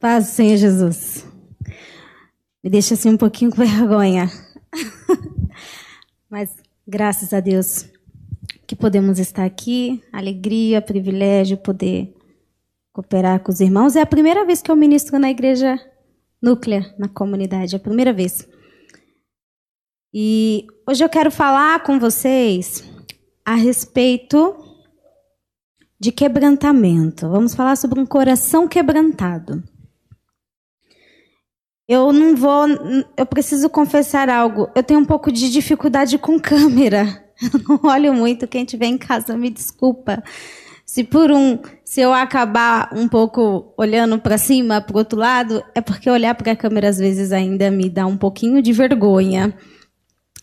Paz, Senhor Jesus. Me deixa assim um pouquinho com vergonha. Mas graças a Deus que podemos estar aqui. Alegria, privilégio poder cooperar com os irmãos. É a primeira vez que eu ministro na igreja núclea, na comunidade. É a primeira vez. E hoje eu quero falar com vocês a respeito de quebrantamento. Vamos falar sobre um coração quebrantado. Eu não vou. Eu preciso confessar algo. Eu tenho um pouco de dificuldade com câmera. Eu não olho muito. Quem estiver em casa, me desculpa. Se por um, se eu acabar um pouco olhando para cima, para o outro lado, é porque olhar para a câmera às vezes ainda me dá um pouquinho de vergonha.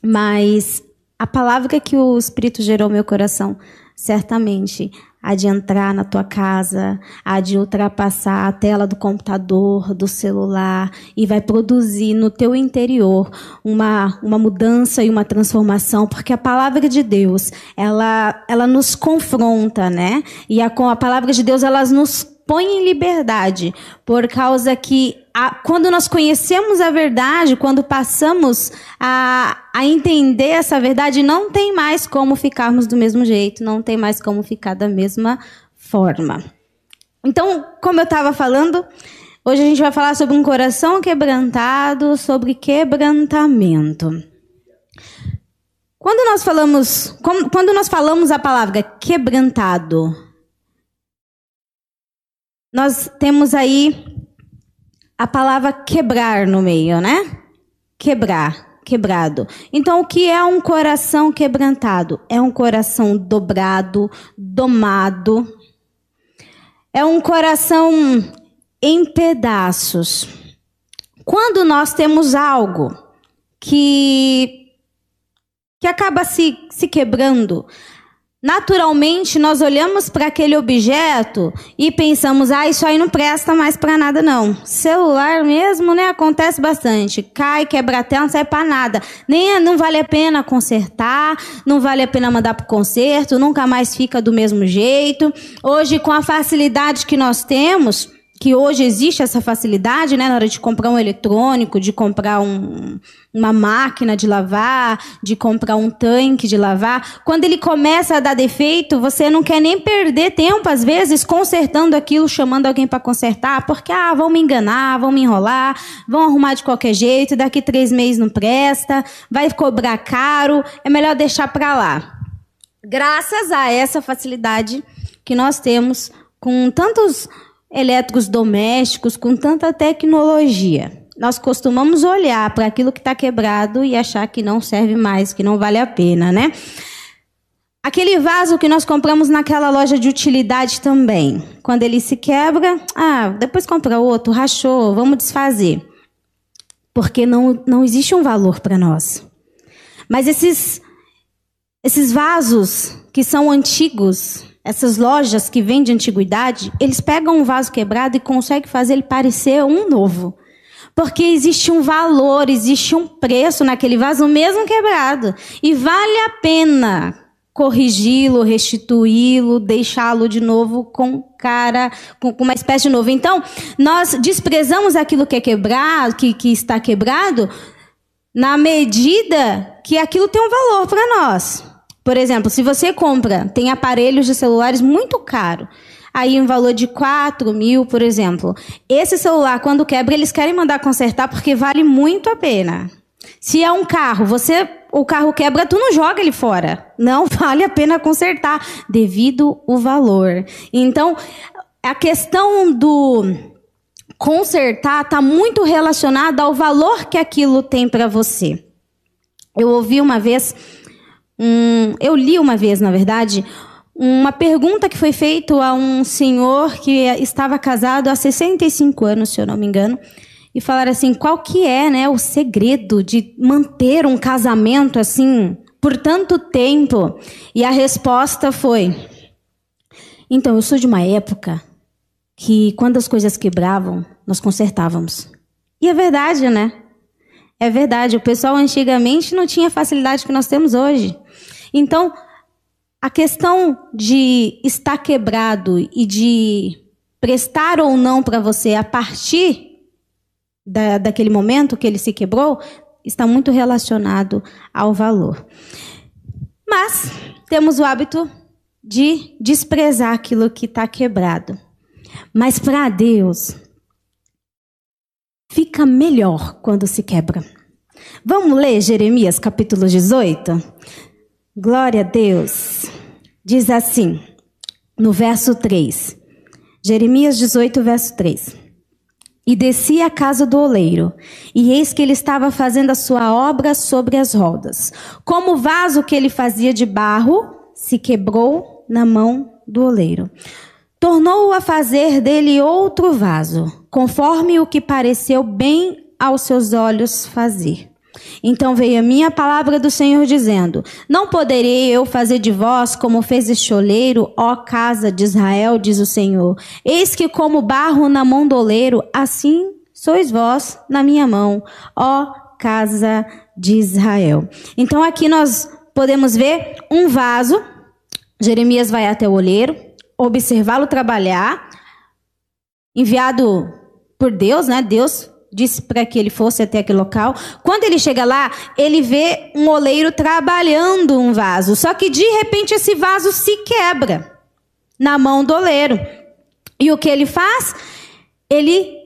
Mas a palavra que o Espírito gerou meu coração, certamente há de entrar na tua casa, há de ultrapassar a tela do computador, do celular e vai produzir no teu interior uma, uma mudança e uma transformação, porque a palavra de Deus, ela, ela nos confronta, né? E a, a palavra de Deus, ela nos põe em liberdade, por causa que a, quando nós conhecemos a verdade, quando passamos a, a entender essa verdade, não tem mais como ficarmos do mesmo jeito, não tem mais como ficar da mesma forma. Então, como eu estava falando, hoje a gente vai falar sobre um coração quebrantado, sobre quebrantamento. Quando nós falamos, quando nós falamos a palavra quebrantado, nós temos aí a palavra quebrar no meio, né? Quebrar, quebrado. Então, o que é um coração quebrantado? É um coração dobrado, domado. É um coração em pedaços. Quando nós temos algo que que acaba se, se quebrando, Naturalmente, nós olhamos para aquele objeto e pensamos: ah, isso aí não presta mais para nada, não. Celular mesmo, né? Acontece bastante. Cai, quebra a tela, não serve para nada. Nem não vale a pena consertar, não vale a pena mandar para conserto, nunca mais fica do mesmo jeito. Hoje, com a facilidade que nós temos, que hoje existe essa facilidade, né, na hora de comprar um eletrônico, de comprar um, uma máquina de lavar, de comprar um tanque de lavar. Quando ele começa a dar defeito, você não quer nem perder tempo, às vezes, consertando aquilo, chamando alguém para consertar, porque, ah, vão me enganar, vão me enrolar, vão arrumar de qualquer jeito, daqui três meses não presta, vai cobrar caro, é melhor deixar para lá. Graças a essa facilidade que nós temos com tantos elétricos domésticos com tanta tecnologia. Nós costumamos olhar para aquilo que está quebrado e achar que não serve mais, que não vale a pena, né? Aquele vaso que nós compramos naquela loja de utilidade também. Quando ele se quebra, ah, depois compra outro, rachou, vamos desfazer. Porque não, não existe um valor para nós. Mas esses, esses vasos que são antigos, essas lojas que vendem antiguidade, eles pegam um vaso quebrado e conseguem fazer ele parecer um novo. Porque existe um valor, existe um preço naquele vaso mesmo quebrado. E vale a pena corrigi-lo, restituí-lo, deixá-lo de novo com cara, com, uma espécie de novo. Então, nós desprezamos aquilo que é quebrado, que, que está quebrado, na medida que aquilo tem um valor para nós. Por exemplo, se você compra, tem aparelhos de celulares muito caro, aí um valor de 4 mil, por exemplo. Esse celular, quando quebra, eles querem mandar consertar porque vale muito a pena. Se é um carro, você o carro quebra, tu não joga ele fora. Não vale a pena consertar devido o valor. Então, a questão do consertar está muito relacionada ao valor que aquilo tem para você. Eu ouvi uma vez um, eu li uma vez, na verdade, uma pergunta que foi feita a um senhor que estava casado há 65 anos, se eu não me engano, e falaram assim: qual que é, né, o segredo de manter um casamento assim por tanto tempo? E a resposta foi: então, eu sou de uma época que quando as coisas quebravam, nós consertávamos. E é verdade, né? É verdade, o pessoal antigamente não tinha facilidade que nós temos hoje. Então, a questão de estar quebrado e de prestar ou não para você a partir da, daquele momento que ele se quebrou, está muito relacionado ao valor. Mas temos o hábito de desprezar aquilo que está quebrado. Mas para Deus, fica melhor quando se quebra. Vamos ler Jeremias capítulo 18? Glória a Deus. Diz assim, no verso 3. Jeremias 18, verso 3. E desci à casa do oleiro, e eis que ele estava fazendo a sua obra sobre as rodas. Como o vaso que ele fazia de barro se quebrou na mão do oleiro. Tornou-o a fazer dele outro vaso, conforme o que pareceu bem aos seus olhos fazer. Então veio a minha palavra do Senhor dizendo: Não poderei eu fazer de vós como fez este oleiro, ó casa de Israel, diz o Senhor. Eis que como barro na mão do oleiro, assim sois vós na minha mão, ó casa de Israel. Então aqui nós podemos ver um vaso. Jeremias vai até o oleiro, observá-lo trabalhar, enviado por Deus, né? Deus disse para que ele fosse até aquele local. Quando ele chega lá, ele vê um oleiro trabalhando um vaso. Só que de repente esse vaso se quebra na mão do oleiro. E o que ele faz? Ele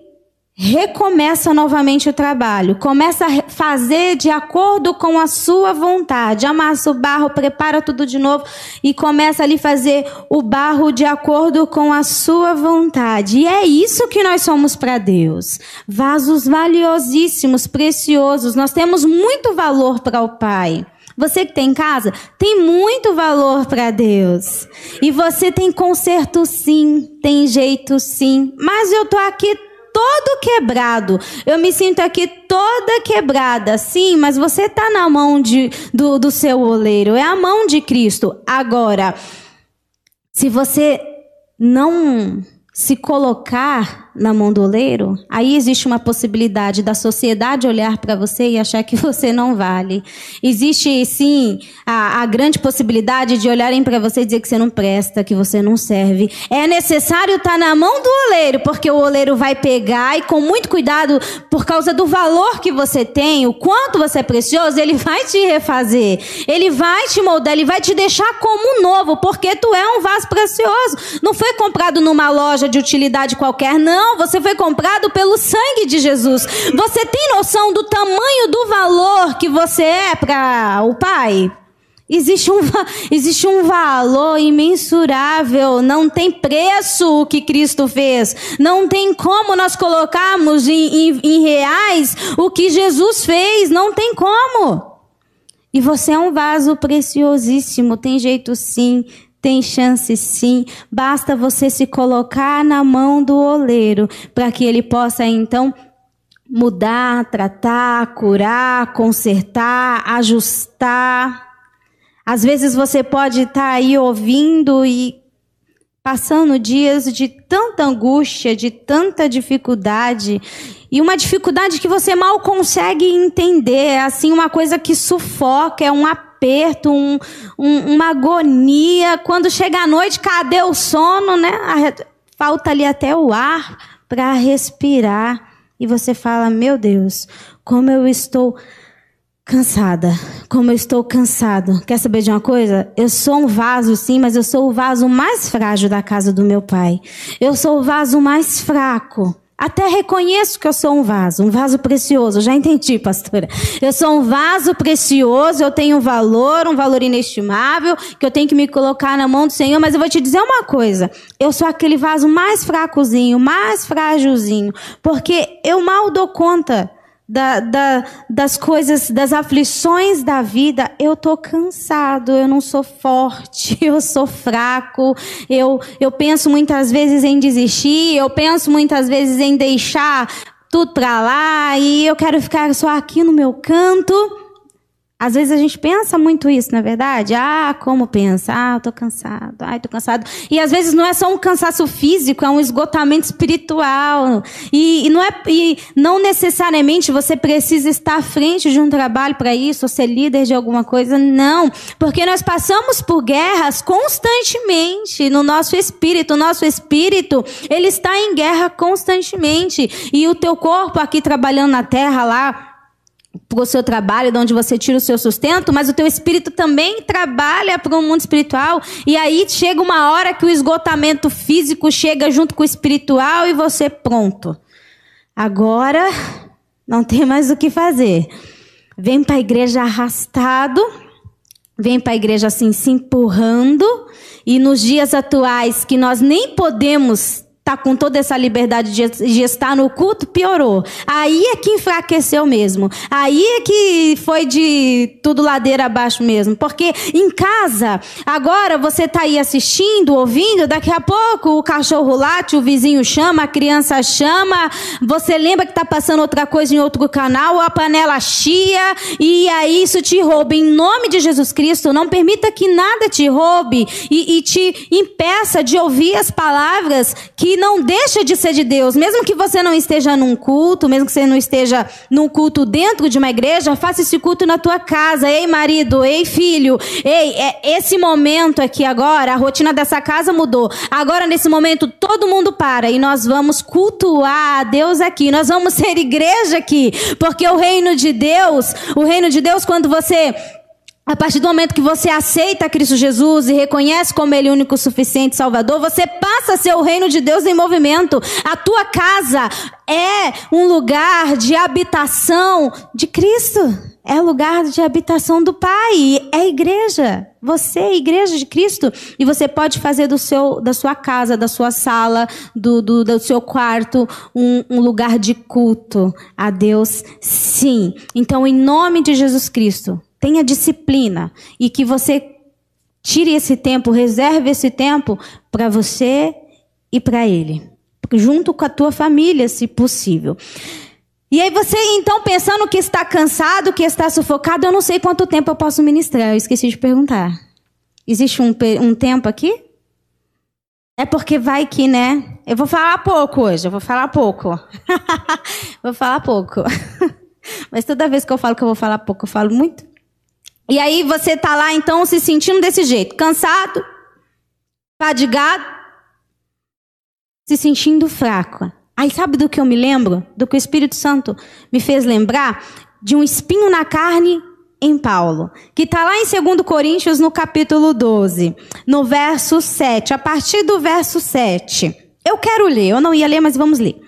recomeça novamente o trabalho, começa a fazer de acordo com a sua vontade, amassa o barro, prepara tudo de novo e começa ali fazer o barro de acordo com a sua vontade. E é isso que nós somos para Deus. Vasos valiosíssimos, preciosos. Nós temos muito valor para o Pai. Você que tem em casa tem muito valor para Deus. E você tem conserto sim, tem jeito sim. Mas eu tô aqui todo quebrado. Eu me sinto aqui toda quebrada. Sim, mas você está na mão de, do, do seu oleiro. É a mão de Cristo. Agora, se você não se colocar na mão do oleiro, aí existe uma possibilidade da sociedade olhar para você e achar que você não vale. Existe, sim, a, a grande possibilidade de olharem para você e dizer que você não presta, que você não serve. É necessário estar tá na mão do oleiro, porque o oleiro vai pegar e, com muito cuidado, por causa do valor que você tem, o quanto você é precioso, ele vai te refazer. Ele vai te moldar, ele vai te deixar como novo, porque tu é um vaso precioso. Não foi comprado numa loja de utilidade qualquer, não não, você foi comprado pelo sangue de Jesus. Você tem noção do tamanho do valor que você é para o Pai? Existe um, existe um valor imensurável, não tem preço o que Cristo fez, não tem como nós colocarmos em, em, em reais o que Jesus fez, não tem como. E você é um vaso preciosíssimo, tem jeito sim, tem chance sim, basta você se colocar na mão do oleiro para que ele possa então mudar, tratar, curar, consertar, ajustar. Às vezes você pode estar tá aí ouvindo e passando dias de tanta angústia, de tanta dificuldade, e uma dificuldade que você mal consegue entender, é assim uma coisa que sufoca, é um apelo aperto, um, um, uma agonia. Quando chega a noite, cadê o sono, né? Falta ali até o ar para respirar. E você fala: Meu Deus, como eu estou cansada, como eu estou cansado. Quer saber de uma coisa? Eu sou um vaso, sim, mas eu sou o vaso mais frágil da casa do meu pai. Eu sou o vaso mais fraco. Até reconheço que eu sou um vaso, um vaso precioso. Já entendi, pastora. Eu sou um vaso precioso, eu tenho um valor, um valor inestimável, que eu tenho que me colocar na mão do Senhor. Mas eu vou te dizer uma coisa: eu sou aquele vaso mais fracozinho, mais frágilzinho, porque eu mal dou conta da, da, das coisas, das aflições da vida, eu tô cansado, eu não sou forte, eu sou fraco, eu, eu penso muitas vezes em desistir, eu penso muitas vezes em deixar tudo para lá e eu quero ficar só aqui no meu canto. Às vezes a gente pensa muito isso, na é verdade? Ah, como pensa? Ah, eu tô cansado. Ai, tô cansado. E às vezes não é só um cansaço físico, é um esgotamento espiritual. E, e não é e não necessariamente você precisa estar à frente de um trabalho para isso, ou ser líder de alguma coisa, não, porque nós passamos por guerras constantemente no nosso espírito. O nosso espírito, ele está em guerra constantemente. E o teu corpo aqui trabalhando na terra lá, para o seu trabalho, de onde você tira o seu sustento, mas o teu espírito também trabalha para o mundo espiritual. E aí chega uma hora que o esgotamento físico chega junto com o espiritual e você pronto. Agora não tem mais o que fazer. Vem para a igreja arrastado, vem para a igreja assim se empurrando, e nos dias atuais que nós nem podemos tá com toda essa liberdade de, estar no culto, piorou. Aí é que enfraqueceu mesmo. Aí é que foi de tudo ladeira abaixo mesmo. Porque em casa, agora você tá aí assistindo, ouvindo, daqui a pouco o cachorro late, o vizinho chama, a criança chama, você lembra que tá passando outra coisa em outro canal, a panela chia, e aí isso te rouba. Em nome de Jesus Cristo, não permita que nada te roube e, e te impeça de ouvir as palavras que não deixa de ser de Deus. Mesmo que você não esteja num culto, mesmo que você não esteja num culto dentro de uma igreja, faça esse culto na tua casa. Ei, marido, ei, filho, ei, é esse momento aqui agora, a rotina dessa casa mudou. Agora, nesse momento, todo mundo para e nós vamos cultuar a Deus aqui. Nós vamos ser igreja aqui, porque o reino de Deus, o reino de Deus, quando você a partir do momento que você aceita Cristo Jesus e reconhece como Ele único suficiente Salvador, você passa a ser o reino de Deus em movimento. A tua casa é um lugar de habitação de Cristo. É lugar de habitação do Pai. É igreja. Você é igreja de Cristo. E você pode fazer do seu, da sua casa, da sua sala, do, do, do seu quarto, um, um lugar de culto a Deus. Sim. Então, em nome de Jesus Cristo tenha disciplina e que você tire esse tempo, reserve esse tempo para você e para ele, junto com a tua família, se possível. E aí você, então, pensando que está cansado, que está sufocado, eu não sei quanto tempo eu posso ministrar, eu esqueci de perguntar. Existe um, um tempo aqui? É porque vai que, né? Eu vou falar pouco hoje, eu vou falar pouco. vou falar pouco. Mas toda vez que eu falo que eu vou falar pouco, eu falo muito. E aí você tá lá então se sentindo desse jeito, cansado, fadigado, se sentindo fraco. Aí sabe do que eu me lembro? Do que o Espírito Santo me fez lembrar? De um espinho na carne em Paulo, que está lá em 2 Coríntios, no capítulo 12, no verso 7, a partir do verso 7. Eu quero ler, eu não ia ler, mas vamos ler.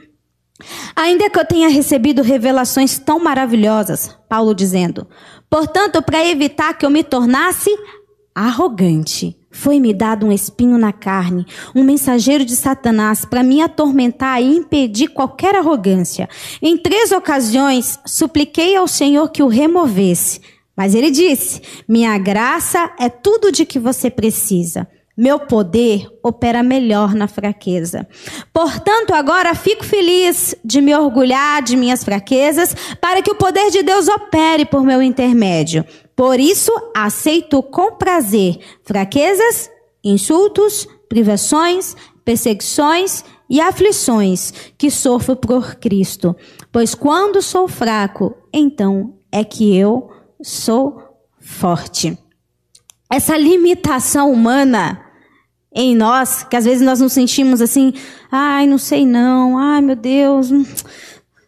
Ainda que eu tenha recebido revelações tão maravilhosas, Paulo dizendo, Portanto, para evitar que eu me tornasse arrogante, foi-me dado um espinho na carne, um mensageiro de Satanás para me atormentar e impedir qualquer arrogância. Em três ocasiões, supliquei ao Senhor que o removesse. Mas ele disse: Minha graça é tudo de que você precisa. Meu poder opera melhor na fraqueza. Portanto, agora fico feliz de me orgulhar de minhas fraquezas, para que o poder de Deus opere por meu intermédio. Por isso, aceito com prazer fraquezas, insultos, privações, perseguições e aflições que sofro por Cristo. Pois quando sou fraco, então é que eu sou forte essa limitação humana em nós, que às vezes nós nos sentimos assim, ai, não sei não, ai meu Deus,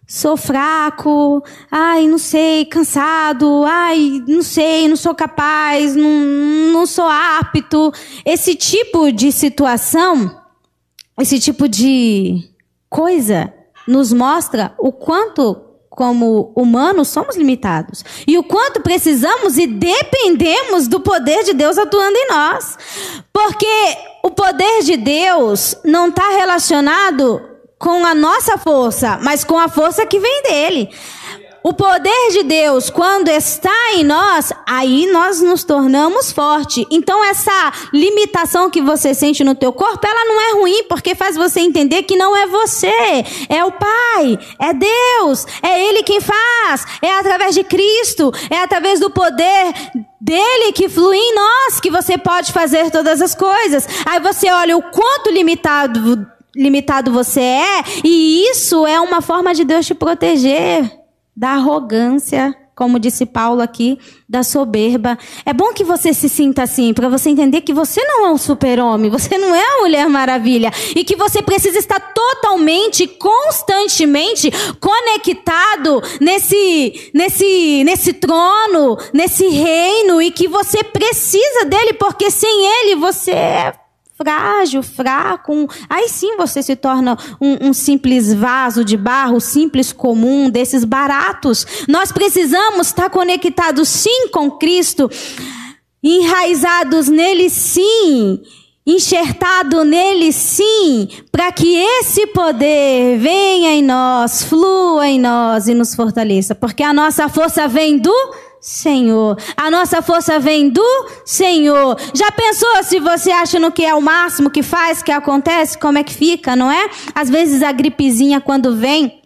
sou fraco, ai, não sei, cansado, ai, não sei, não sou capaz, não, não sou apto. Esse tipo de situação, esse tipo de coisa nos mostra o quanto como humanos, somos limitados. E o quanto precisamos e dependemos do poder de Deus atuando em nós. Porque o poder de Deus não está relacionado com a nossa força, mas com a força que vem dele. O poder de Deus, quando está em nós, aí nós nos tornamos fortes. Então essa limitação que você sente no teu corpo, ela não é ruim, porque faz você entender que não é você, é o Pai, é Deus, é Ele quem faz, é através de Cristo, é através do poder dele que flui em nós que você pode fazer todas as coisas. Aí você olha o quanto limitado limitado você é, e isso é uma forma de Deus te proteger da arrogância, como disse Paulo aqui, da soberba. É bom que você se sinta assim, para você entender que você não é um super-homem, você não é a Mulher Maravilha, e que você precisa estar totalmente, constantemente conectado nesse, nesse, nesse trono, nesse reino, e que você precisa dele, porque sem ele você é frágil, fraco. Aí sim você se torna um, um, simples vaso de barro, simples comum, desses baratos. Nós precisamos estar conectados sim com Cristo, enraizados nele sim. Enxertado nele, sim, para que esse poder venha em nós, flua em nós e nos fortaleça, porque a nossa força vem do Senhor. A nossa força vem do Senhor. Já pensou se você acha no que é o máximo que faz, que acontece, como é que fica, não é? Às vezes a gripezinha quando vem,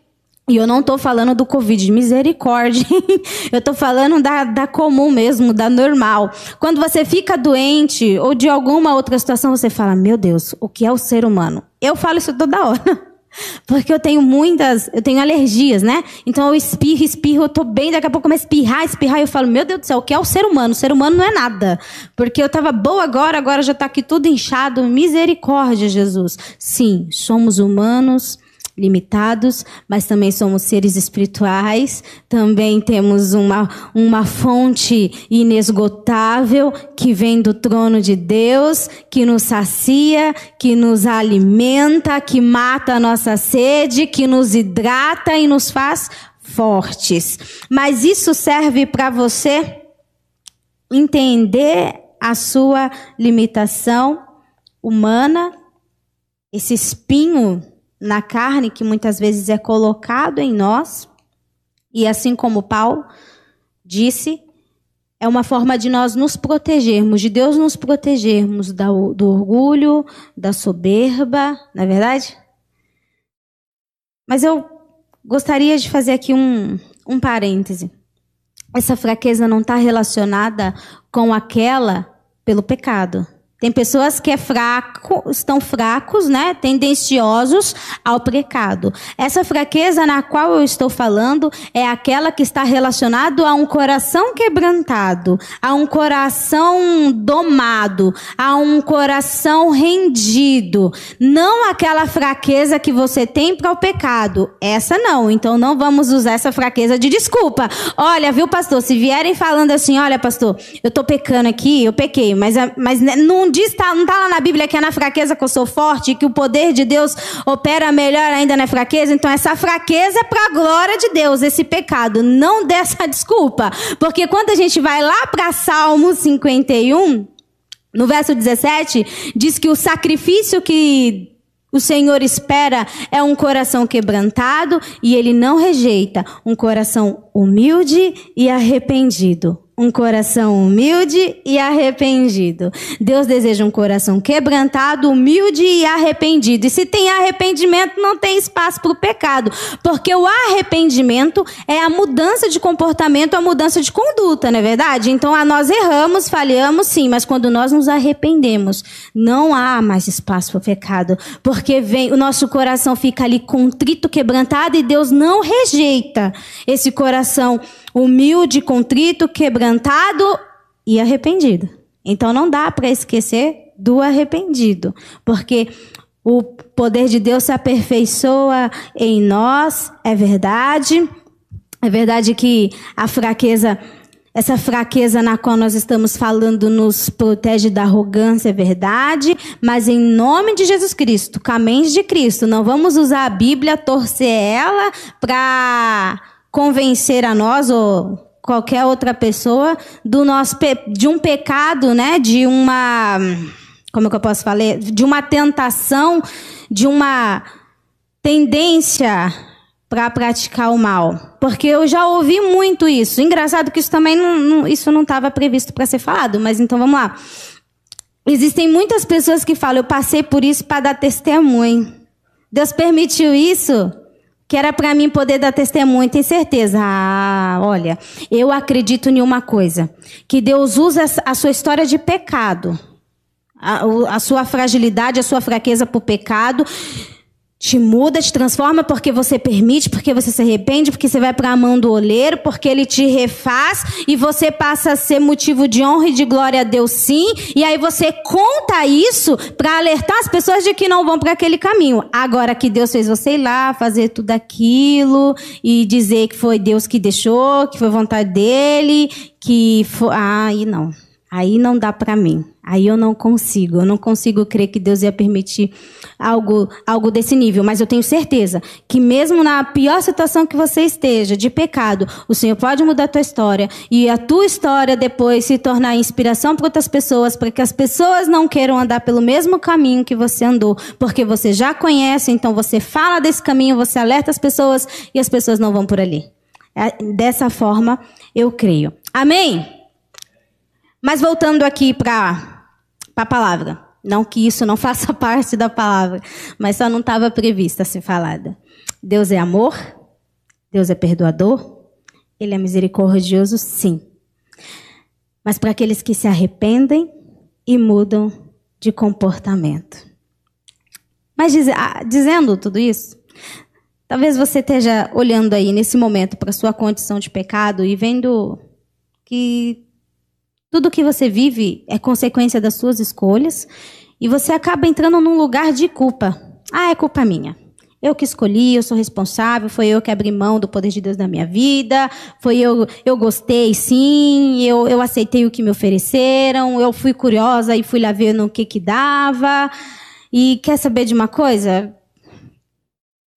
e eu não estou falando do Covid, misericórdia. eu estou falando da, da comum mesmo, da normal. Quando você fica doente ou de alguma outra situação, você fala: Meu Deus, o que é o ser humano? Eu falo isso toda hora. Porque eu tenho muitas, eu tenho alergias, né? Então eu espirro, espirro, eu tô bem, daqui a pouco começo a espirrar, espirrar, e eu falo, meu Deus do céu, o que é o ser humano? O ser humano não é nada. Porque eu tava boa agora, agora já tá aqui tudo inchado. Misericórdia, Jesus. Sim, somos humanos limitados, mas também somos seres espirituais, também temos uma, uma fonte inesgotável que vem do trono de Deus, que nos sacia, que nos alimenta, que mata a nossa sede, que nos hidrata e nos faz fortes. Mas isso serve para você entender a sua limitação humana, esse espinho na carne que muitas vezes é colocado em nós, e assim como Paulo disse, é uma forma de nós nos protegermos, de Deus nos protegermos do orgulho, da soberba, não é verdade? Mas eu gostaria de fazer aqui um, um parêntese. Essa fraqueza não está relacionada com aquela pelo pecado. Tem pessoas que é fraco, estão fracos, né, tendenciosos ao pecado. Essa fraqueza na qual eu estou falando é aquela que está relacionado a um coração quebrantado, a um coração domado, a um coração rendido. Não aquela fraqueza que você tem para o pecado. Essa não. Então não vamos usar essa fraqueza de desculpa. Olha, viu, pastor, se vierem falando assim, olha, pastor, eu tô pecando aqui, eu pequei, mas mas não diz, tá, não está lá na Bíblia que é na fraqueza que eu sou forte, que o poder de Deus opera melhor ainda na fraqueza. Então, essa fraqueza é para a glória de Deus, esse pecado. Não dê essa desculpa. Porque quando a gente vai lá para Salmo 51, no verso 17, diz que o sacrifício que o Senhor espera é um coração quebrantado e ele não rejeita um coração humilde e arrependido um coração humilde e arrependido. Deus deseja um coração quebrantado, humilde e arrependido. E se tem arrependimento, não tem espaço para o pecado, porque o arrependimento é a mudança de comportamento, a mudança de conduta, não é verdade? Então, a nós erramos, falhamos, sim, mas quando nós nos arrependemos, não há mais espaço para o pecado, porque vem o nosso coração fica ali contrito, quebrantado e Deus não rejeita esse coração humilde, contrito, quebrantado e arrependido. Então não dá para esquecer do arrependido, porque o poder de Deus se aperfeiçoa em nós, é verdade. É verdade que a fraqueza, essa fraqueza na qual nós estamos falando nos protege da arrogância, é verdade, mas em nome de Jesus Cristo, caminhos de Cristo, não vamos usar a Bíblia, torcer ela para convencer a nós ou qualquer outra pessoa do nosso de um pecado, né? De uma como é que eu posso falar? De uma tentação, de uma tendência para praticar o mal. Porque eu já ouvi muito isso. Engraçado que isso também não, não isso não estava previsto para ser falado, mas então vamos lá. Existem muitas pessoas que falam, eu passei por isso para dar testemunho. Deus permitiu isso, que era para mim poder dar testemunho, tem certeza? Ah, olha, eu acredito em uma coisa, que Deus usa a sua história de pecado, a, a sua fragilidade, a sua fraqueza por pecado, te muda, te transforma porque você permite, porque você se arrepende, porque você vai para a mão do oleiro, porque ele te refaz e você passa a ser motivo de honra e de glória a Deus sim. E aí você conta isso para alertar as pessoas de que não vão para aquele caminho. Agora que Deus fez você ir lá fazer tudo aquilo e dizer que foi Deus que deixou, que foi vontade dele, que foi, ah, aí não. Aí não dá para mim. Aí eu não consigo. Eu não consigo crer que Deus ia permitir algo, algo desse nível. Mas eu tenho certeza que mesmo na pior situação que você esteja, de pecado, o Senhor pode mudar a tua história. E a tua história depois se tornar inspiração para outras pessoas, para que as pessoas não queiram andar pelo mesmo caminho que você andou. Porque você já conhece, então você fala desse caminho, você alerta as pessoas e as pessoas não vão por ali. É, dessa forma, eu creio. Amém? Mas voltando aqui para a palavra. Não que isso não faça parte da palavra, mas só não estava prevista ser falada. Deus é amor, Deus é perdoador, Ele é misericordioso, sim. Mas para aqueles que se arrependem e mudam de comportamento. Mas diz, ah, dizendo tudo isso, talvez você esteja olhando aí nesse momento para sua condição de pecado e vendo que tudo que você vive é consequência das suas escolhas e você acaba entrando num lugar de culpa. Ah, é culpa minha. Eu que escolhi, eu sou responsável, foi eu que abri mão do poder de Deus na minha vida, foi eu, eu gostei sim, eu, eu aceitei o que me ofereceram, eu fui curiosa e fui lá ver no que que dava. E quer saber de uma coisa?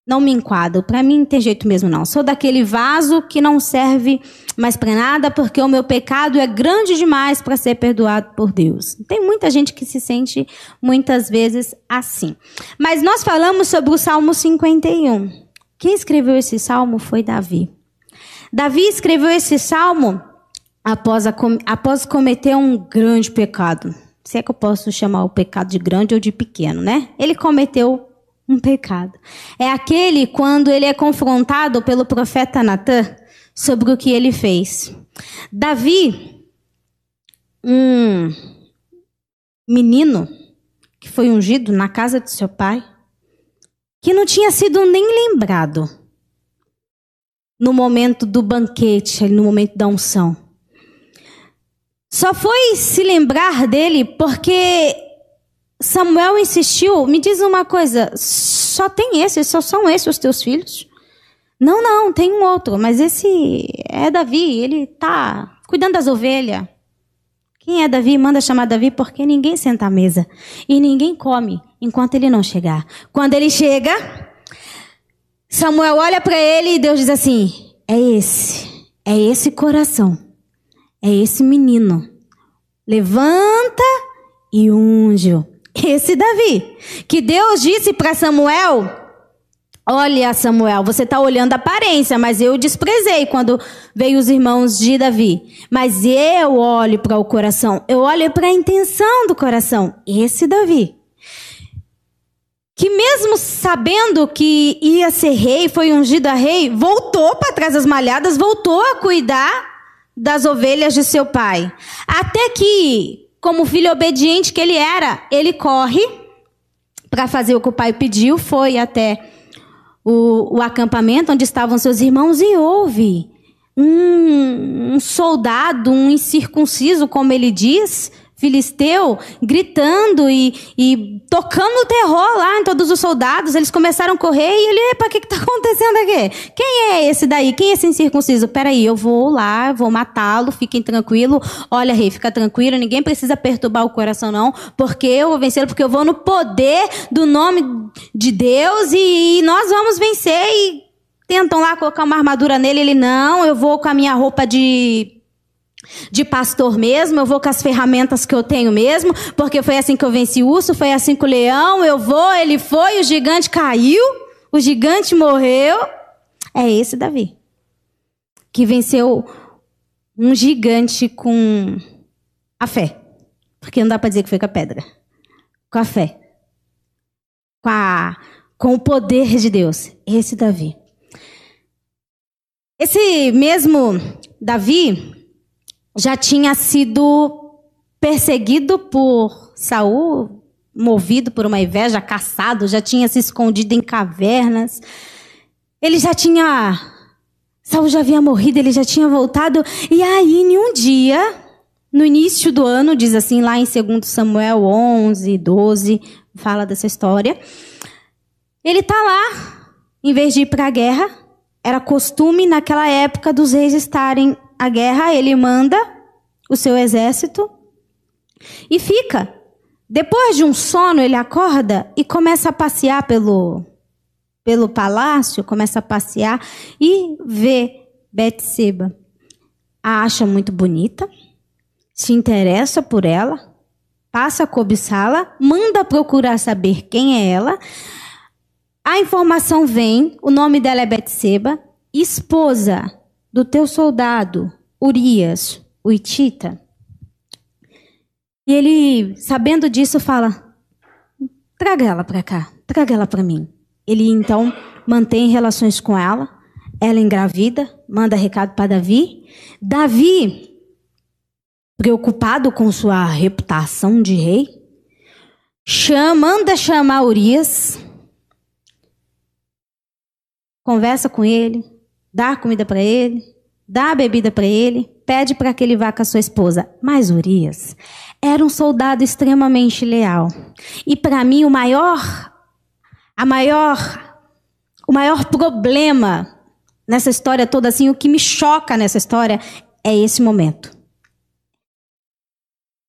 Não me enquadro. Para mim não tem jeito mesmo não. Sou daquele vaso que não serve mais para nada porque o meu pecado é grande demais para ser perdoado por Deus. Tem muita gente que se sente muitas vezes assim. Mas nós falamos sobre o Salmo 51. Quem escreveu esse salmo foi Davi. Davi escreveu esse salmo após, a, após cometer um grande pecado. Se é que eu posso chamar o pecado de grande ou de pequeno, né? Ele cometeu um pecado. É aquele quando ele é confrontado pelo profeta Natan sobre o que ele fez. Davi, um menino que foi ungido na casa de seu pai, que não tinha sido nem lembrado no momento do banquete, no momento da unção. Só foi se lembrar dele porque Samuel insistiu, me diz uma coisa, só tem esse, só são esses os teus filhos? Não, não, tem um outro, mas esse é Davi, ele tá cuidando das ovelhas. Quem é Davi? Manda chamar Davi porque ninguém senta à mesa e ninguém come enquanto ele não chegar. Quando ele chega, Samuel olha para ele e Deus diz assim: É esse, é esse coração, é esse menino. Levanta e unge-o. Esse Davi. Que Deus disse para Samuel: Olha, Samuel, você está olhando a aparência, mas eu desprezei quando veio os irmãos de Davi. Mas eu olho para o coração, eu olho para a intenção do coração. Esse Davi. Que mesmo sabendo que ia ser rei, foi ungido a rei, voltou para trás das malhadas, voltou a cuidar das ovelhas de seu pai. Até que como filho obediente que ele era, ele corre para fazer o que o pai pediu, foi até o, o acampamento onde estavam seus irmãos e ouve um, um soldado, um incircunciso, como ele diz, filisteu gritando e, e tocando terror lá em todos os soldados. Eles começaram a correr e ele, epa, o que está acontecendo aqui? Quem é esse daí? Quem é esse incircunciso? Peraí, eu vou lá, vou matá-lo, fiquem tranquilo. Olha, rei, fica tranquilo, ninguém precisa perturbar o coração, não, porque eu vou vencê-lo, porque eu vou no poder do nome de Deus e, e nós vamos vencer. E tentam lá colocar uma armadura nele, ele, não, eu vou com a minha roupa de de pastor mesmo, eu vou com as ferramentas que eu tenho mesmo, porque foi assim que eu venci o urso, foi assim com o leão, eu vou, ele foi, o gigante caiu, o gigante morreu. É esse Davi. Que venceu um gigante com a fé. Porque não dá para dizer que foi com a pedra. Com a fé. Com, a, com o poder de Deus. Esse Davi. Esse mesmo Davi já tinha sido perseguido por Saul, movido por uma inveja, caçado, já tinha se escondido em cavernas. Ele já tinha. Saul já havia morrido, ele já tinha voltado. E aí, em um dia, no início do ano, diz assim, lá em 2 Samuel 11, 12, fala dessa história. Ele está lá, em vez de ir para a guerra, era costume naquela época dos reis estarem à guerra, ele manda o seu exército e fica. Depois de um sono, ele acorda e começa a passear pelo, pelo palácio, começa a passear e vê Betseba. A acha muito bonita, se interessa por ela, passa a cobiçá-la, manda procurar saber quem é ela. A informação vem, o nome dela é Betseba, esposa do teu soldado Urias, o Itita. E ele, sabendo disso, fala: traga ela para cá, traga ela para mim. Ele então mantém relações com ela, ela engravida, manda recado para Davi. Davi, preocupado com sua reputação de rei, chama, manda chamar Urias, conversa com ele, dá comida para ele, dá bebida para ele, pede para que ele vá com a sua esposa. Mas Urias era um soldado extremamente leal. E para mim o maior a maior o maior problema nessa história toda assim, o que me choca nessa história é esse momento.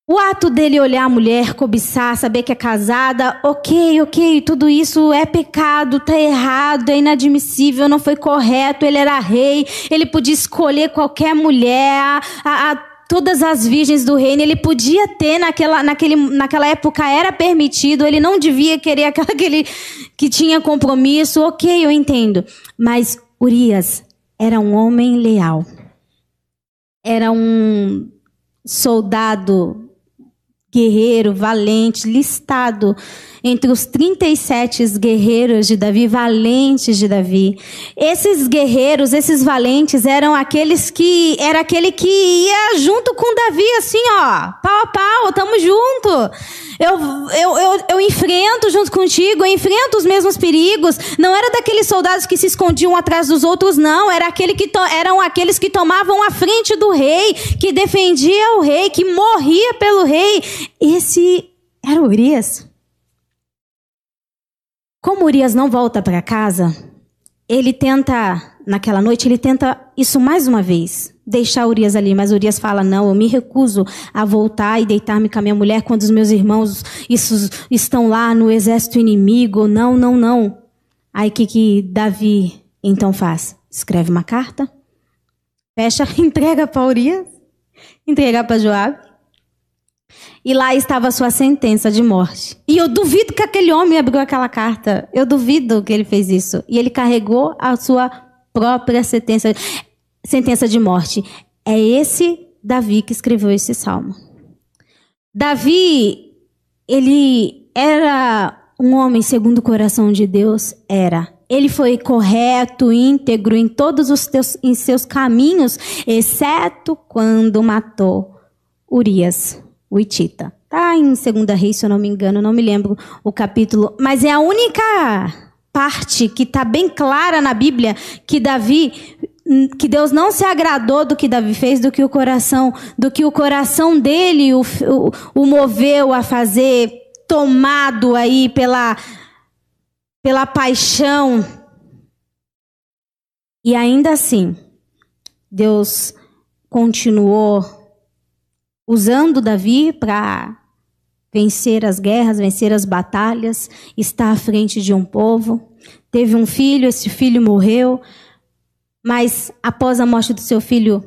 O ato dele olhar a mulher, cobiçar, saber que é casada, ok, ok, tudo isso é pecado, tá errado, é inadmissível, não foi correto, ele era rei, ele podia escolher qualquer mulher, a, a, todas as virgens do reino, ele podia ter naquela, naquele, naquela época era permitido, ele não devia querer aquela que ele que tinha compromisso, ok, eu entendo. Mas Urias era um homem leal. Era um soldado guerreiro, valente, listado entre os 37 guerreiros de Davi, valentes de Davi. Esses guerreiros, esses valentes eram aqueles que era aquele que ia junto com Davi assim, ó, pau a pau, tamo junto. Eu, eu, eu, eu enfrento junto contigo, eu enfrento os mesmos perigos. Não era daqueles soldados que se escondiam atrás dos outros, não. Era aquele que eram aqueles que tomavam a frente do rei, que defendia o rei, que morria pelo rei. Esse era Urias. Como Urias não volta para casa, ele tenta, naquela noite, ele tenta isso mais uma vez, deixar Urias ali, mas Urias fala: Não, eu me recuso a voltar e deitar-me com a minha mulher quando os meus irmãos isso, estão lá no exército inimigo. Não, não, não. Aí o que, que Davi então faz? Escreve uma carta, fecha, entrega para Urias, entrega para Joabe e lá estava a sua sentença de morte. E eu duvido que aquele homem abriu aquela carta. Eu duvido que ele fez isso. E ele carregou a sua própria sentença, sentença de morte. É esse Davi que escreveu esse salmo. Davi, ele era um homem segundo o coração de Deus? Era. Ele foi correto, íntegro em todos os teus, em seus caminhos, exceto quando matou Urias o Itita. Tá em Segunda Reis, se eu não me engano, não me lembro o capítulo, mas é a única parte que está bem clara na Bíblia que Davi que Deus não se agradou do que Davi fez, do que o coração, do que o coração dele o, o, o moveu a fazer, tomado aí pela pela paixão. E ainda assim, Deus continuou usando Davi para vencer as guerras, vencer as batalhas, estar à frente de um povo. Teve um filho, esse filho morreu, mas após a morte do seu filho,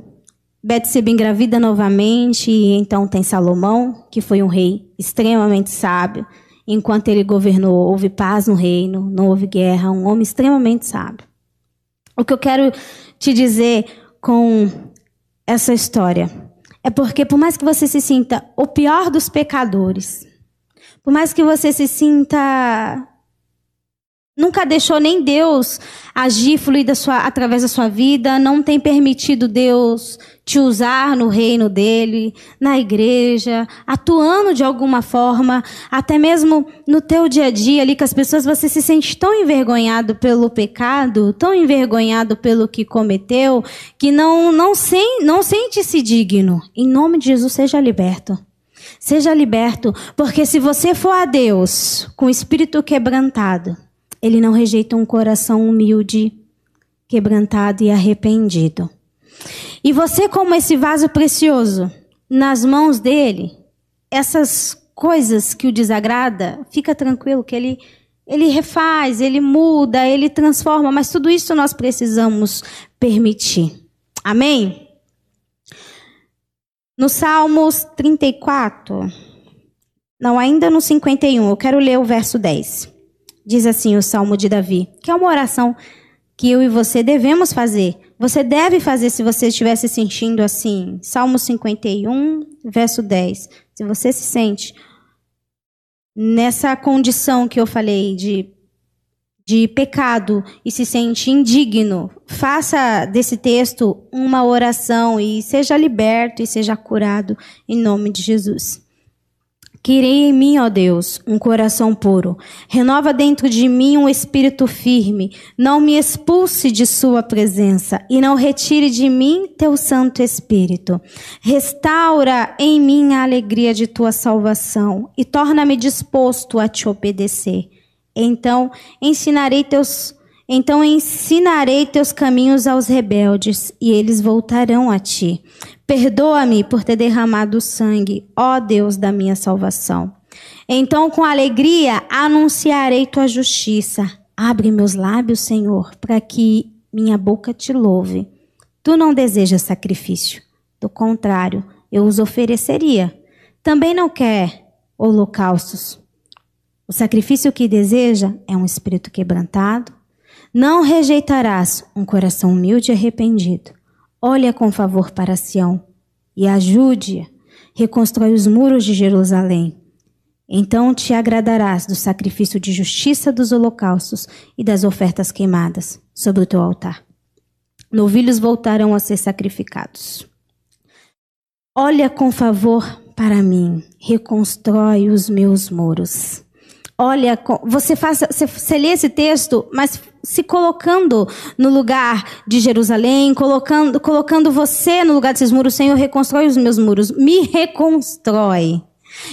Betseba engravida novamente e então tem Salomão, que foi um rei extremamente sábio. Enquanto ele governou, houve paz no reino, não houve guerra, um homem extremamente sábio. O que eu quero te dizer com essa história é porque, por mais que você se sinta o pior dos pecadores, por mais que você se sinta Nunca deixou nem Deus agir, fluir sua, através da sua vida, não tem permitido Deus te usar no reino dele, na igreja, atuando de alguma forma, até mesmo no teu dia a dia ali, que as pessoas, você se sente tão envergonhado pelo pecado, tão envergonhado pelo que cometeu, que não, não, sem, não sente-se digno. Em nome de Jesus, seja liberto. Seja liberto, porque se você for a Deus com o espírito quebrantado, ele não rejeita um coração humilde, quebrantado e arrependido. E você, como esse vaso precioso, nas mãos dele, essas coisas que o desagrada, fica tranquilo que ele ele refaz, ele muda, ele transforma, mas tudo isso nós precisamos permitir. Amém? No Salmos 34, não, ainda no 51, eu quero ler o verso 10. Diz assim o Salmo de Davi, que é uma oração que eu e você devemos fazer. Você deve fazer se você estiver se sentindo assim. Salmo 51, verso 10. Se você se sente nessa condição que eu falei de, de pecado e se sente indigno, faça desse texto uma oração e seja liberto e seja curado em nome de Jesus. Quirei em mim, ó Deus, um coração puro. Renova dentro de mim um espírito firme. Não me expulse de Sua presença e não retire de mim teu Santo Espírito. Restaura em mim a alegria de tua salvação e torna-me disposto a te obedecer. Então ensinarei teus então ensinarei teus caminhos aos rebeldes, e eles voltarão a ti. Perdoa-me por ter derramado sangue, ó Deus da minha salvação. Então, com alegria, anunciarei tua justiça. Abre meus lábios, Senhor, para que minha boca te louve. Tu não desejas sacrifício. Do contrário, eu os ofereceria. Também não quer holocaustos. O sacrifício que deseja é um espírito quebrantado, não rejeitarás um coração humilde e arrependido. Olha com favor para Sião e ajude-a. Reconstrói os muros de Jerusalém. Então te agradarás do sacrifício de justiça dos holocaustos e das ofertas queimadas sobre o teu altar. Novilhos voltarão a ser sacrificados. Olha com favor para mim, reconstrói os meus muros. Olha, você faz, você lê esse texto, mas se colocando no lugar de Jerusalém, colocando, colocando você no lugar desses muros, Senhor, reconstrói os meus muros, me reconstrói.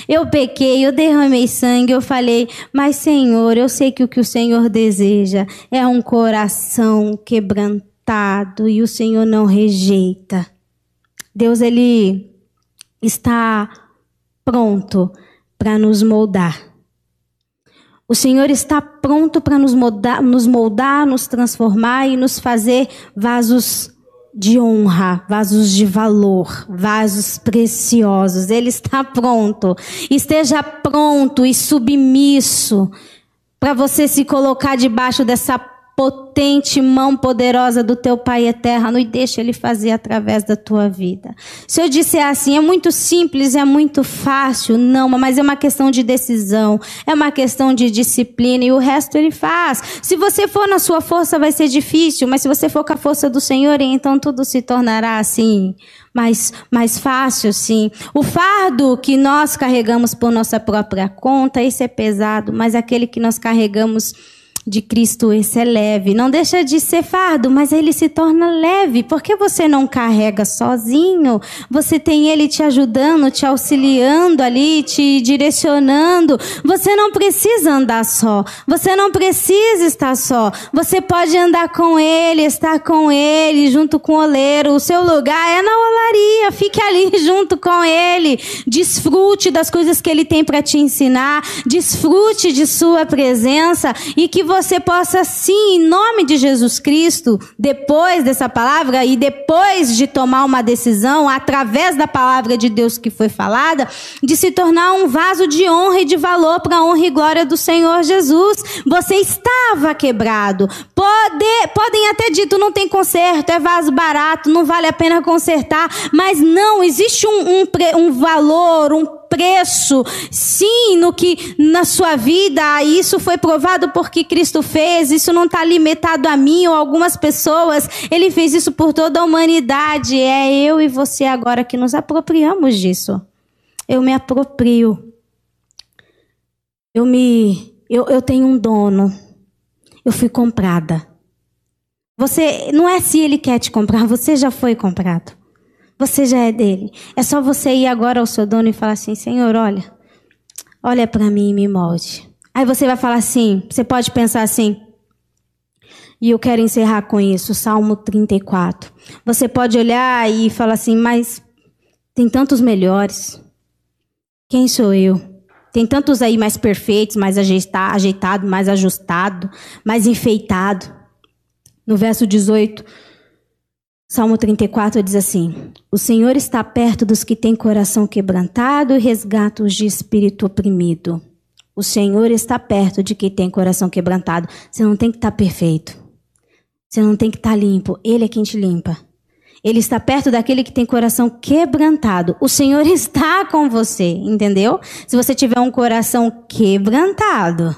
Eu pequei, eu derramei sangue, eu falei, mas Senhor, eu sei que o que o Senhor deseja é um coração quebrantado e o Senhor não rejeita. Deus, Ele está pronto para nos moldar. O Senhor está pronto para nos moldar, nos moldar, nos transformar e nos fazer vasos de honra, vasos de valor, vasos preciosos. Ele está pronto. Esteja pronto e submisso para você se colocar debaixo dessa potente mão poderosa do teu Pai eterno e deixa Ele fazer através da tua vida. Se eu disser assim, é muito simples, é muito fácil, não, mas é uma questão de decisão, é uma questão de disciplina e o resto Ele faz. Se você for na sua força, vai ser difícil, mas se você for com a força do Senhor, então tudo se tornará assim. Mais, mais fácil, sim. O fardo que nós carregamos por nossa própria conta, esse é pesado, mas aquele que nós carregamos de Cristo esse é leve. Não deixa de ser fardo, mas ele se torna leve. Porque você não carrega sozinho? Você tem ele te ajudando, te auxiliando ali, te direcionando. Você não precisa andar só. Você não precisa estar só. Você pode andar com ele, estar com ele, junto com o oleiro. O seu lugar é na olaria. Fique ali junto com ele. Desfrute das coisas que ele tem para te ensinar. Desfrute de sua presença e que você você possa, sim, em nome de Jesus Cristo, depois dessa palavra e depois de tomar uma decisão, através da palavra de Deus que foi falada, de se tornar um vaso de honra e de valor para a honra e glória do Senhor Jesus. Você estava quebrado. Pode, podem até acredito, não tem conserto, é vaso barato, não vale a pena consertar. Mas não, existe um, um, um valor, um preço, sim, no que na sua vida, isso foi provado porque Cristo fez, isso não está limitado a mim ou algumas pessoas, ele fez isso por toda a humanidade. É eu e você agora que nos apropriamos disso. Eu me aproprio. Eu me. Eu, eu tenho um dono. Eu fui comprada. Você não é se ele quer te comprar, você já foi comprado. Você já é dele. É só você ir agora ao seu dono e falar assim: Senhor, olha, olha para mim e me molde. Aí você vai falar assim: você pode pensar assim. E eu quero encerrar com isso, Salmo 34. Você pode olhar e falar assim: mas tem tantos melhores. Quem sou eu? Tem tantos aí mais perfeitos, mais ajeitado, mais ajustado, mais enfeitado. No verso 18 Salmo 34 diz assim: O Senhor está perto dos que têm coração quebrantado e resgata os de espírito oprimido. O Senhor está perto de quem tem coração quebrantado. Você não tem que estar perfeito. Você não tem que estar limpo. Ele é quem te limpa. Ele está perto daquele que tem coração quebrantado. O Senhor está com você, entendeu? Se você tiver um coração quebrantado,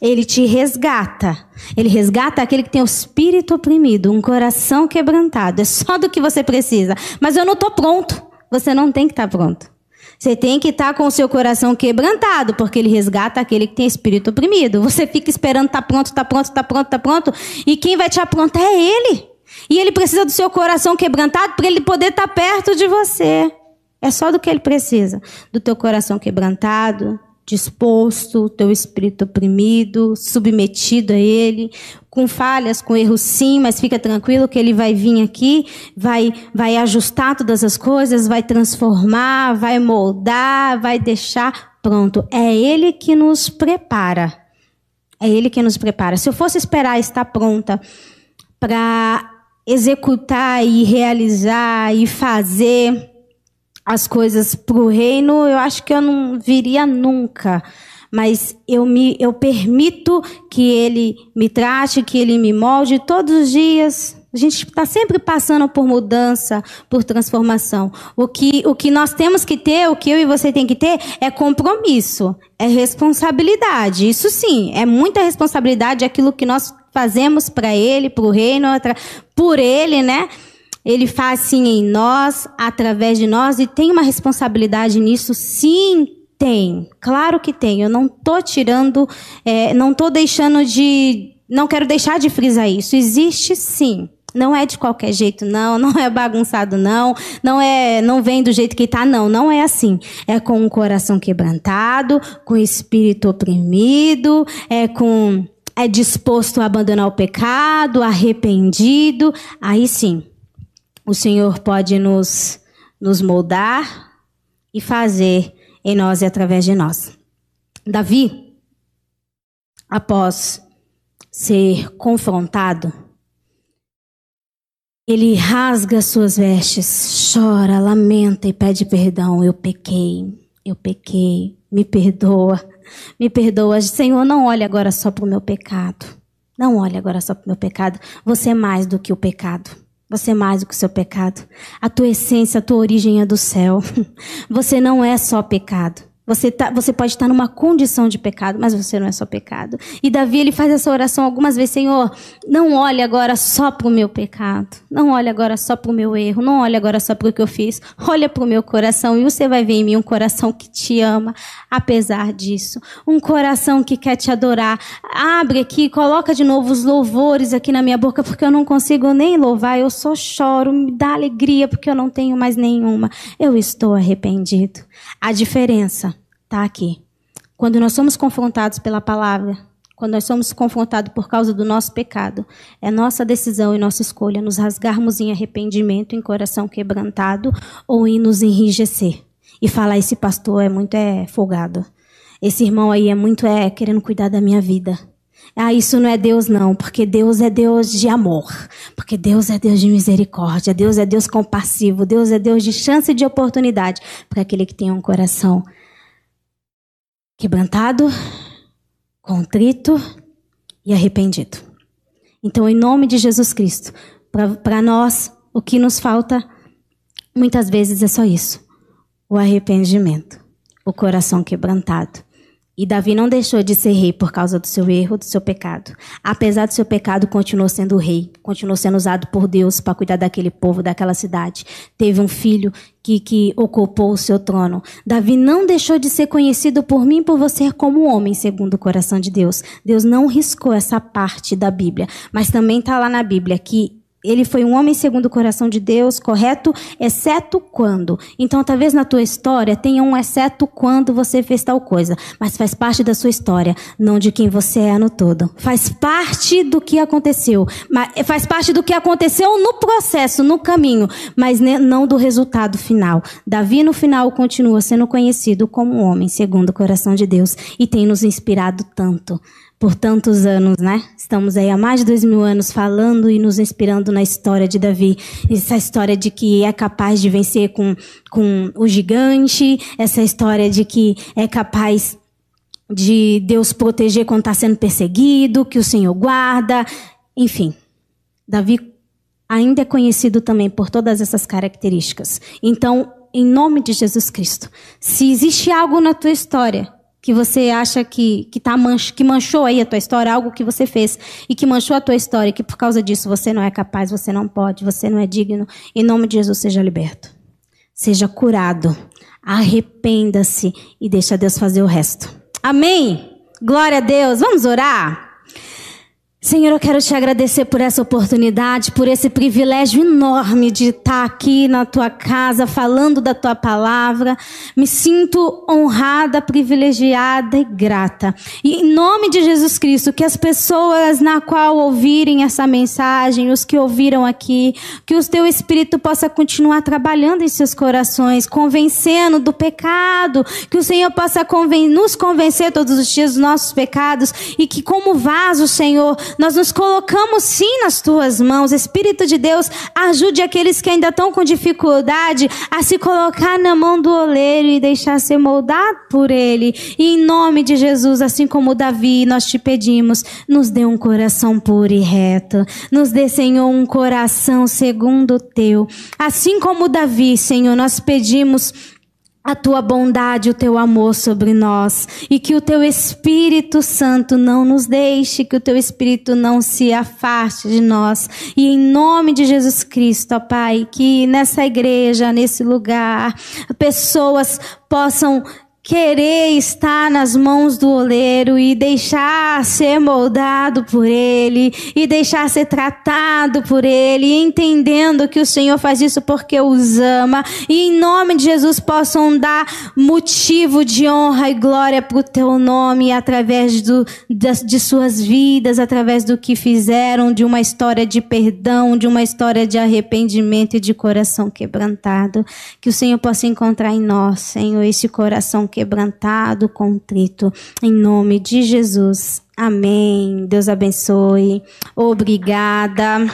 ele te resgata. Ele resgata aquele que tem o espírito oprimido, um coração quebrantado. É só do que você precisa. Mas eu não estou pronto. Você não tem que estar tá pronto. Você tem que estar tá com o seu coração quebrantado, porque ele resgata aquele que tem espírito oprimido. Você fica esperando tá pronto, está pronto, está pronto, está pronto. E quem vai te aprontar é ele. E ele precisa do seu coração quebrantado para ele poder estar tá perto de você. É só do que ele precisa. Do teu coração quebrantado, disposto, teu espírito oprimido, submetido a ele, com falhas, com erros sim, mas fica tranquilo que ele vai vir aqui, vai vai ajustar todas as coisas, vai transformar, vai moldar, vai deixar pronto. É ele que nos prepara. É ele que nos prepara. Se eu fosse esperar estar pronta para executar e realizar e fazer as coisas para o reino, eu acho que eu não viria nunca. Mas eu me eu permito que ele me trate, que ele me molde todos os dias. A gente está sempre passando por mudança, por transformação. O que, o que nós temos que ter, o que eu e você tem que ter, é compromisso, é responsabilidade. Isso sim, é muita responsabilidade aquilo que nós fazemos para Ele, para o reino, por Ele, né? Ele faz sim em nós, através de nós, e tem uma responsabilidade nisso, sim, tem. Claro que tem. Eu não tô tirando, é, não tô deixando de. Não quero deixar de frisar isso. Existe sim. Não é de qualquer jeito, não. Não é bagunçado, não. Não é, não vem do jeito que tá, não. Não é assim. É com o coração quebrantado, com o espírito oprimido, é com é disposto a abandonar o pecado, arrependido. Aí sim, o Senhor pode nos, nos moldar e fazer em nós e através de nós. Davi, após ser confrontado, ele rasga suas vestes, chora, lamenta e pede perdão. Eu pequei, eu pequei, me perdoa, me perdoa. Senhor, não olhe agora só para o meu pecado. Não olhe agora só para o meu pecado. Você é mais do que o pecado. Você é mais do que o seu pecado. A tua essência, a tua origem é do céu. Você não é só pecado. Você, tá, você pode estar numa condição de pecado, mas você não é só pecado. E Davi, ele faz essa oração algumas vezes, Senhor, não olhe agora só para o meu pecado. Não olhe agora só para o meu erro. Não olhe agora só para o que eu fiz. Olha para o meu coração e você vai ver em mim um coração que te ama, apesar disso. Um coração que quer te adorar. Abre aqui, coloca de novo os louvores aqui na minha boca, porque eu não consigo nem louvar. Eu só choro, me dá alegria, porque eu não tenho mais nenhuma. Eu estou arrependido. A diferença está aqui. Quando nós somos confrontados pela palavra, quando nós somos confrontados por causa do nosso pecado, é nossa decisão e nossa escolha nos rasgarmos em arrependimento, em coração quebrantado ou em nos enrijecer e falar: esse pastor é muito é, folgado. Esse irmão aí é muito é querendo cuidar da minha vida. Ah, isso não é Deus, não, porque Deus é Deus de amor, porque Deus é Deus de misericórdia, Deus é Deus compassivo, Deus é Deus de chance e de oportunidade para aquele que tem um coração quebrantado, contrito e arrependido. Então, em nome de Jesus Cristo, para nós, o que nos falta muitas vezes é só isso: o arrependimento, o coração quebrantado. E Davi não deixou de ser rei por causa do seu erro, do seu pecado. Apesar do seu pecado, continuou sendo rei, continuou sendo usado por Deus para cuidar daquele povo, daquela cidade. Teve um filho que, que ocupou o seu trono. Davi não deixou de ser conhecido por mim por você como homem, segundo o coração de Deus. Deus não riscou essa parte da Bíblia, mas também está lá na Bíblia que ele foi um homem segundo o coração de Deus, correto? Exceto quando. Então, talvez na tua história tenha um exceto quando você fez tal coisa. Mas faz parte da sua história, não de quem você é no todo. Faz parte do que aconteceu. Faz parte do que aconteceu no processo, no caminho. Mas não do resultado final. Davi, no final, continua sendo conhecido como um homem segundo o coração de Deus. E tem nos inspirado tanto por tantos anos, né? Estamos aí há mais de dois mil anos falando e nos inspirando na história de Davi. Essa história de que é capaz de vencer com, com o gigante, essa história de que é capaz de Deus proteger quando está sendo perseguido, que o Senhor guarda. Enfim, Davi ainda é conhecido também por todas essas características. Então, em nome de Jesus Cristo, se existe algo na tua história que você acha que que, tá manch, que manchou aí a tua história, algo que você fez e que manchou a tua história, que por causa disso você não é capaz, você não pode, você não é digno, em nome de Jesus seja liberto. Seja curado. Arrependa-se e deixa Deus fazer o resto. Amém. Glória a Deus. Vamos orar? Senhor, eu quero te agradecer por essa oportunidade, por esse privilégio enorme de estar aqui na tua casa falando da tua palavra. Me sinto honrada, privilegiada e grata. E em nome de Jesus Cristo, que as pessoas na qual ouvirem essa mensagem, os que ouviram aqui, que o teu espírito possa continuar trabalhando em seus corações, convencendo do pecado, que o Senhor possa conven nos convencer todos os dias dos nossos pecados e que como vaso, Senhor, nós nos colocamos sim nas tuas mãos. Espírito de Deus, ajude aqueles que ainda estão com dificuldade a se colocar na mão do oleiro e deixar ser moldado por ele. E em nome de Jesus, assim como Davi, nós te pedimos, nos dê um coração puro e reto. Nos dê, Senhor, um coração segundo o teu. Assim como Davi, Senhor, nós pedimos a tua bondade, o teu amor sobre nós e que o teu Espírito Santo não nos deixe, que o teu Espírito não se afaste de nós. E em nome de Jesus Cristo, ó Pai, que nessa igreja, nesse lugar, pessoas possam querer estar nas mãos do oleiro e deixar ser moldado por ele e deixar ser tratado por ele, entendendo que o Senhor faz isso porque os ama e em nome de Jesus possam dar motivo de honra e glória para o teu nome através do, de, suas vidas, através do que fizeram, de uma história de perdão, de uma história de arrependimento e de coração quebrantado. Que o Senhor possa encontrar em nós, Senhor, esse coração quebrantado, contrito, em nome de Jesus. Amém. Deus abençoe. Obrigada.